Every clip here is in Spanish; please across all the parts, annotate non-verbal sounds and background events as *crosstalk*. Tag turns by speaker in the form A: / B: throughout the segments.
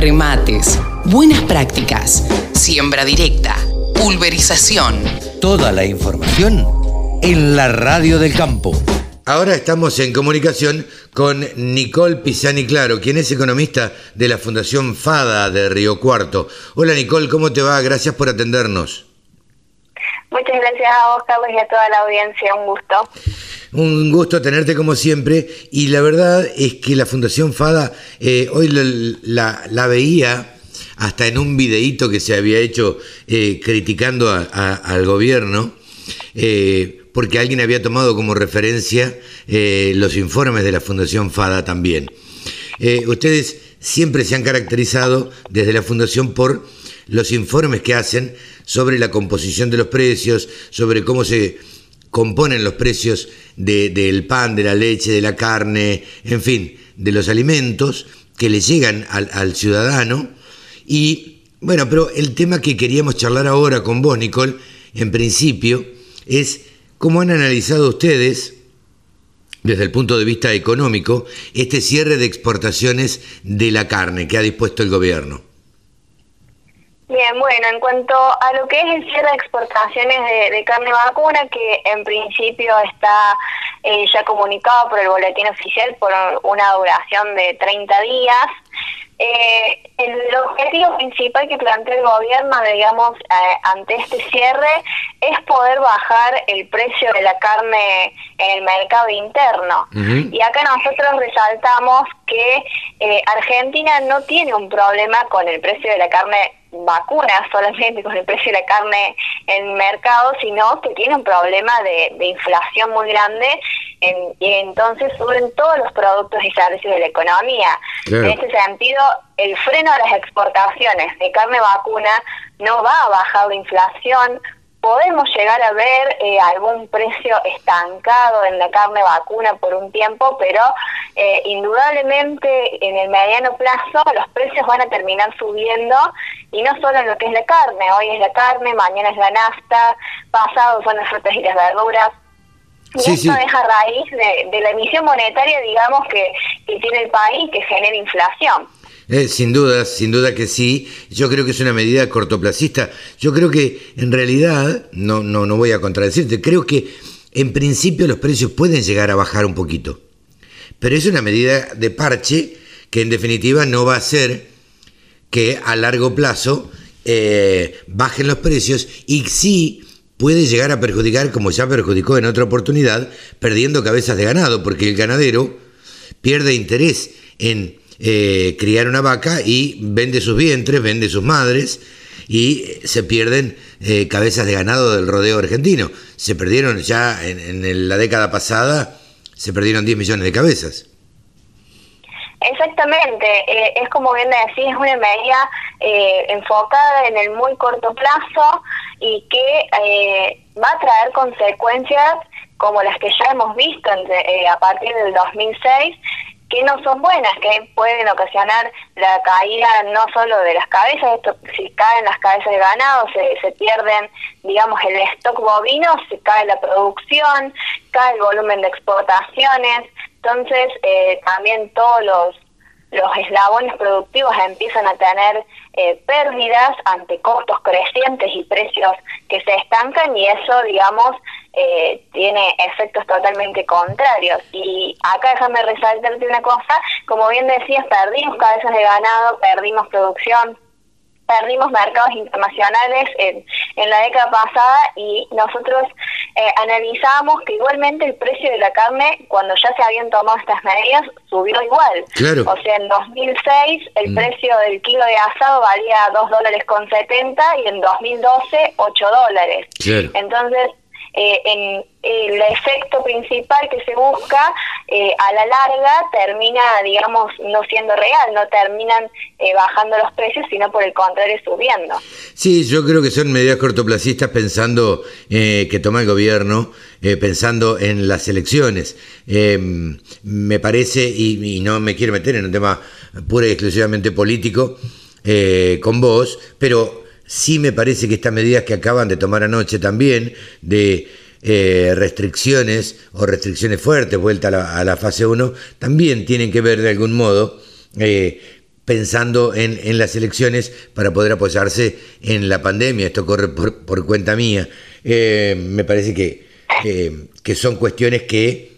A: remates, buenas prácticas, siembra directa, pulverización.
B: Toda la información en la radio del campo.
C: Ahora estamos en comunicación con Nicole Pisani Claro, quien es economista de la Fundación FADA de Río Cuarto. Hola Nicole, ¿cómo te va? Gracias por atendernos.
D: Muchas gracias a vos, Carlos, y a toda la audiencia. Un gusto.
C: Un gusto tenerte como siempre. Y la verdad es que la Fundación FADA eh, hoy la, veía hasta en un videíto que se había hecho eh, criticando al gobierno. Eh, porque alguien había tomado como referencia los informes de la Fundación FADA también. Ustedes siempre se han caracterizado desde la Fundación por los informes que hacen sobre la composición de los precios, sobre cómo se componen los precios del pan, de la leche, de la carne, en fin, de los alimentos que le llegan al, al ciudadano. Y bueno, pero el tema que queríamos charlar ahora con vos, Nicole, en principio, es ¿Cómo han analizado ustedes, desde el punto de vista económico, este cierre de exportaciones de la carne que ha dispuesto el gobierno?
D: Bien, bueno, en cuanto a lo que es el cierre de exportaciones de, carne vacuna, que en principio está eh, ya comunicado por el boletín oficial por una duración de 30 días, eh, el objetivo principal que plantea el gobierno, digamos, eh, ante este cierre es poder bajar el precio de la carne en el mercado interno. Y acá nosotros resaltamos que eh, Argentina no tiene un problema con el precio de la carne vacuna solamente con el precio de la carne en el mercado, sino que tiene un problema de, de inflación muy grande y entonces suben todos los productos y servicios de la economía. En ese sentido, el freno a las exportaciones de carne vacuna no va a bajar la inflación. Podemos llegar a ver eh, algún precio estancado en la carne vacuna por un tiempo, pero eh, indudablemente en el mediano plazo los precios van a terminar subiendo y no solo en lo que es la carne, hoy es la carne, mañana es la nafta, pasado son las frutas y las verduras, y esto es a raíz de, la emisión monetaria, digamos, que, tiene el país, que genera inflación.
C: Eh, sin duda, sin duda que sí. Yo creo que es una medida cortoplacista. Yo creo que en realidad, no, no, no voy a contradecirte, creo que en principio los precios pueden llegar a bajar un poquito. Pero es una medida de parche que en definitiva no va a hacer que a largo plazo eh, bajen los precios y sí puede llegar a perjudicar, como ya perjudicó en otra oportunidad, perdiendo cabezas de ganado, porque el ganadero pierde interés en eh, criar una vaca y vende sus vientres, vende sus madres y se pierden eh, cabezas de ganado del rodeo argentino. Se perdieron ya en, la década pasada, se perdieron 10 millones de cabezas.
D: Exactamente, eh, es como bien decís, es una medida enfocada en el muy corto plazo, y que eh, va a traer consecuencias como las que ya hemos visto eh, a partir del 2006 que no son buenas, que pueden ocasionar la caída no solo de las cabezas, esto, si caen las cabezas de ganado, se, se pierden, digamos, el stock bovino, se cae la producción, cae el volumen de exportaciones, entonces eh, también todos los los eslabones productivos empiezan a tener eh, pérdidas ante costos crecientes y precios que se estancan y eso, digamos, eh, tiene efectos totalmente contrarios. Y acá déjame resaltarte una cosa, como bien decías, perdimos cabezas de ganado, perdimos producción, perdimos mercados internacionales en, en la década pasada y nosotros eh, analizamos que igualmente el precio de la carne, cuando ya se habían tomado estas medidas, subió igual. O sea, en 2006 el mm. precio del kilo de asado valía 2 dólares con 70 y en 2012 8 dólares. Entonces, eh, en el efecto principal que se busca eh, a la larga termina, digamos, no siendo real, no terminan eh, bajando los precios, sino por el contrario subiendo.
C: Sí, yo creo que son medidas cortoplacistas pensando que toma el gobierno, pensando en las elecciones. me parece, y, y, no me quiero meter en un tema pura y exclusivamente político con vos, pero Sí me parece que estas medidas que acaban de tomar anoche también, de eh, restricciones o restricciones fuertes, vuelta a la, fase 1, también tienen que ver de algún modo eh, pensando en, las elecciones para poder apoyarse en la pandemia. Esto corre por, cuenta mía. Eh, me parece que, que son cuestiones que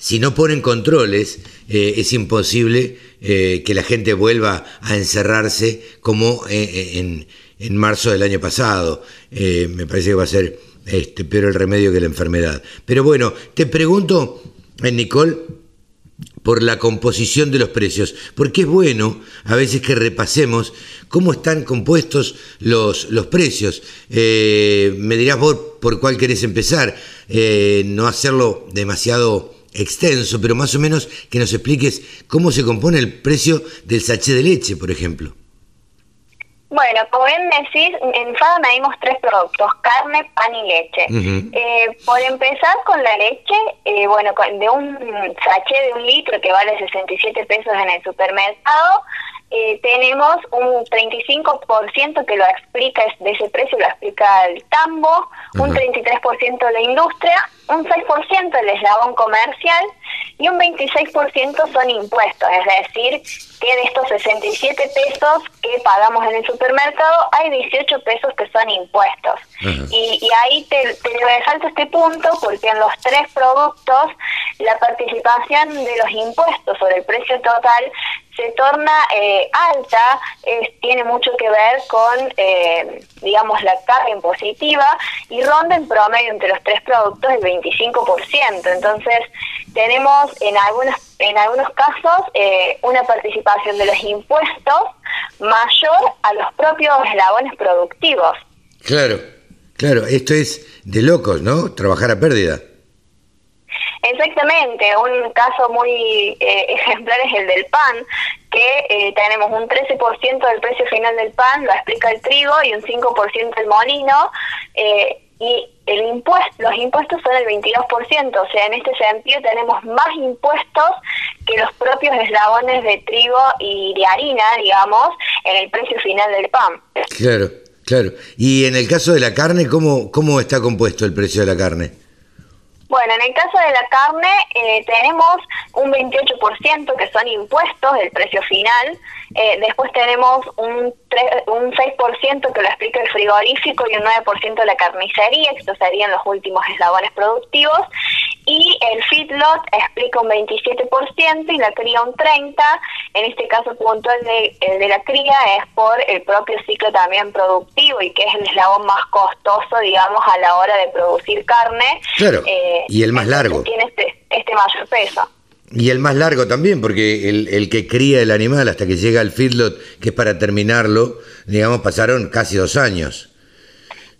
C: si no ponen controles es imposible que la gente vuelva a encerrarse como en, en marzo del año pasado. me parece que va a ser este, peor el remedio que la enfermedad. Pero bueno, te pregunto, Nicole, por la composición de los precios, porque es bueno a veces que repasemos cómo están compuestos los, los precios. Eh, me dirás vos por cuál querés empezar, eh, no hacerlo demasiado extenso, pero más o menos que nos expliques cómo se compone el precio del sachet de leche, por ejemplo.
D: Bueno, como bien decís, en FADA medimos tres productos, carne, pan y leche. eh, por empezar con la leche, eh, bueno, de un sachet de un litro que vale 67 pesos en el supermercado, eh, tenemos un 35% que lo explica, de ese precio lo explica el tambo, un 33% la industria, un 6% el eslabón comercial y un 26% son impuestos, es decir, que de estos 67 pesos que pagamos en el supermercado, hay 18 pesos que son impuestos. y, y, ahí te, te resalto este punto porque en los tres productos la participación de los impuestos sobre el precio total se torna eh, alta, tiene mucho que ver con, eh, digamos, la carga impositiva y ronda en promedio entre los tres productos el 25%. Entonces, tenemos en algunos, en algunos casos eh, una participación de los impuestos mayor a los propios eslabones productivos.
C: Claro, claro, esto es de locos, ¿no? Trabajar a pérdida.
D: Exactamente, un caso muy eh, *laughs* ejemplar es el del pan, que eh, tenemos un 13% del precio final del pan, lo explica el trigo, y un 5% el molino, eh, y el impuesto, los impuestos son el 22%, o sea, en este sentido tenemos más impuestos que los propios eslabones de trigo y de harina, digamos, en el precio final del pan.
C: Claro, claro. Y en el caso de la carne, ¿cómo, cómo está compuesto el precio de la carne?
D: Bueno, en el caso de la carne eh, tenemos un 28% que son impuestos del precio final, eh, después tenemos un, 3, un 6% que lo explica el frigorífico y un 9% la carnicería, que estos serían los últimos eslabones productivos, y el feedlot explica un 27% y la cría un 30%. En este caso puntual de, el de la cría es por el propio ciclo también productivo y que es el eslabón más costoso, digamos, a la hora de producir carne.
C: Claro, eh, y el más largo.
D: Tiene este, este mayor peso.
C: Y el más largo también, porque el, el, que cría el animal hasta que llega al feedlot, que es para terminarlo, digamos, pasaron casi dos años.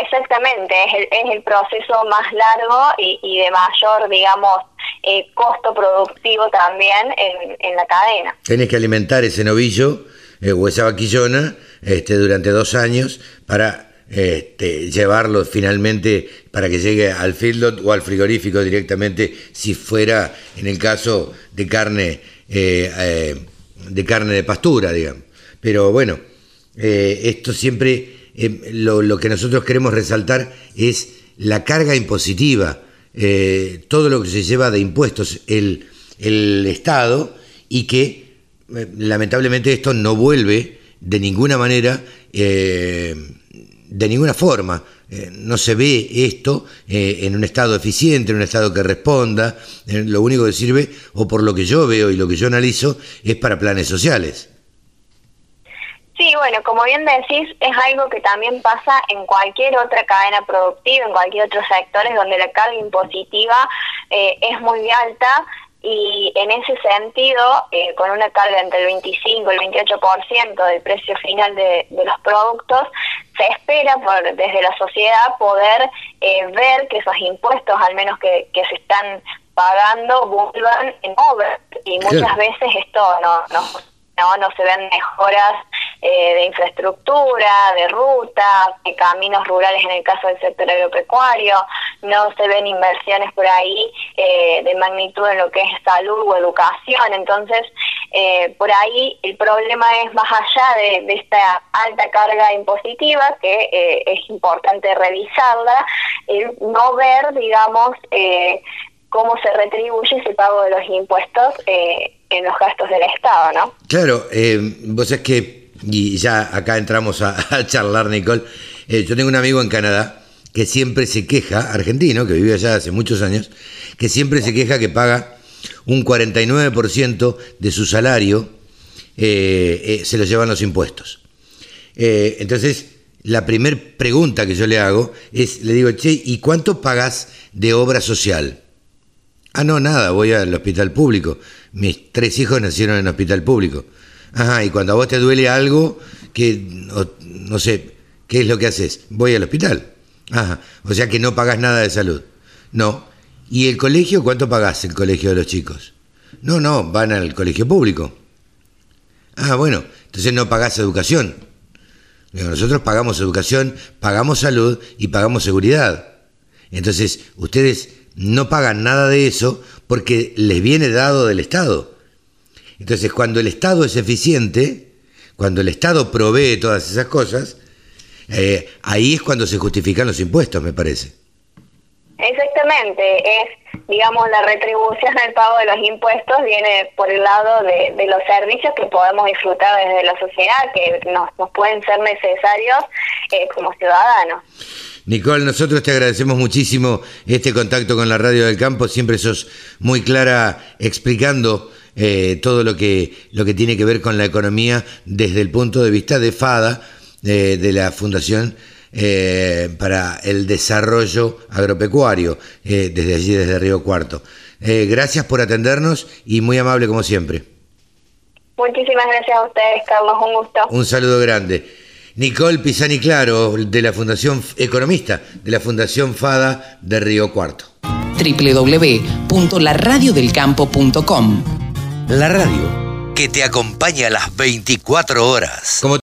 D: Exactamente, es el, es el proceso más largo y, y de mayor, digamos, eh, costo productivo también en, en, la cadena.
C: Tenés que alimentar ese novillo eh, o esa vaquillona este, durante dos años para este, llevarlo finalmente para que llegue al feedlot o al frigorífico directamente si fuera en el caso de carne eh, eh, de carne de pastura digamos pero bueno eh, esto siempre eh, lo, que nosotros queremos resaltar es la carga impositiva eh, todo lo que se lleva de impuestos el, el Estado y que lamentablemente esto no vuelve de ninguna manera de ninguna forma. Eh, no se ve esto eh, en un estado eficiente, en un estado que responda. Eh, lo único que sirve, o por lo que yo veo y lo que yo analizo, es para planes sociales.
D: Sí, bueno, como bien decís, es algo que también pasa en cualquier otra cadena productiva, en cualquier otro sector donde la carga impositiva eh, es muy alta y en ese sentido, eh, con una carga entre el 25 y el 28% del precio final de, de, los productos, se espera por, desde la sociedad poder eh, ver que esos impuestos, al menos que, que se están pagando, vuelvan en obra. Y muchas veces esto no, no, no, no se ven mejoras eh, de infraestructura, de ruta, de caminos rurales en el caso del sector agropecuario, no se ven inversiones por ahí eh, de magnitud en lo que es salud o educación, entonces eh, por ahí el problema es más allá de, esta alta carga impositiva, que eh, es importante revisarla, el no ver, digamos, cómo se retribuye ese pago de los impuestos en los gastos del Estado, ¿no?
C: Claro, eh, vos es que, y ya acá entramos *laughs* a, charlar, Nicole, eh, yo tengo un amigo en Canadá que siempre se queja, argentino, que vive allá hace muchos años, que siempre se queja que paga un 49% de su salario, eh, se lo llevan los impuestos. Entonces, la primera pregunta que yo le hago es, le digo, che, ¿y cuánto pagas de obra social? Ah, no, nada, voy al hospital público. Mis tres hijos nacieron en hospital público. Ajá, y cuando a vos te duele algo, que no sé, ¿qué es lo que haces? Voy al hospital. Ajá, o sea que no pagas nada de salud. No. ¿Y el colegio cuánto pagás el colegio de los chicos? No, no, van al colegio público. Ah, bueno, entonces no pagás educación. Nosotros pagamos educación, pagamos salud y pagamos seguridad. Entonces, ustedes no pagan nada de eso porque les viene dado del Estado. Entonces, cuando el Estado es eficiente, cuando el Estado provee todas esas cosas, eh, ahí es cuando se justifican los impuestos, me parece.
D: Exactamente, es, digamos, la retribución al pago de los impuestos viene por el lado de, de los servicios que podemos disfrutar desde la sociedad, que nos, nos pueden ser necesarios eh, como ciudadanos.
C: Nicole, nosotros te agradecemos muchísimo este contacto con la Radio del Campo. Siempre sos muy clara explicando eh, todo lo que, lo que tiene que ver con la economía desde el punto de vista de FADA, eh, de la Fundación eh, para el Desarrollo Agropecuario, eh, desde allí, desde Río Cuarto. Eh, gracias por atendernos y muy amable como siempre.
D: Muchísimas gracias a ustedes, Carlos, un gusto.
C: Un saludo grande. Nicole Pisani Claro, de la Fundación Economista, de la Fundación FADA de Río Cuarto.
A: www.laradiodelcampo.com
B: La radio que te acompaña a las 24 horas.
C: Como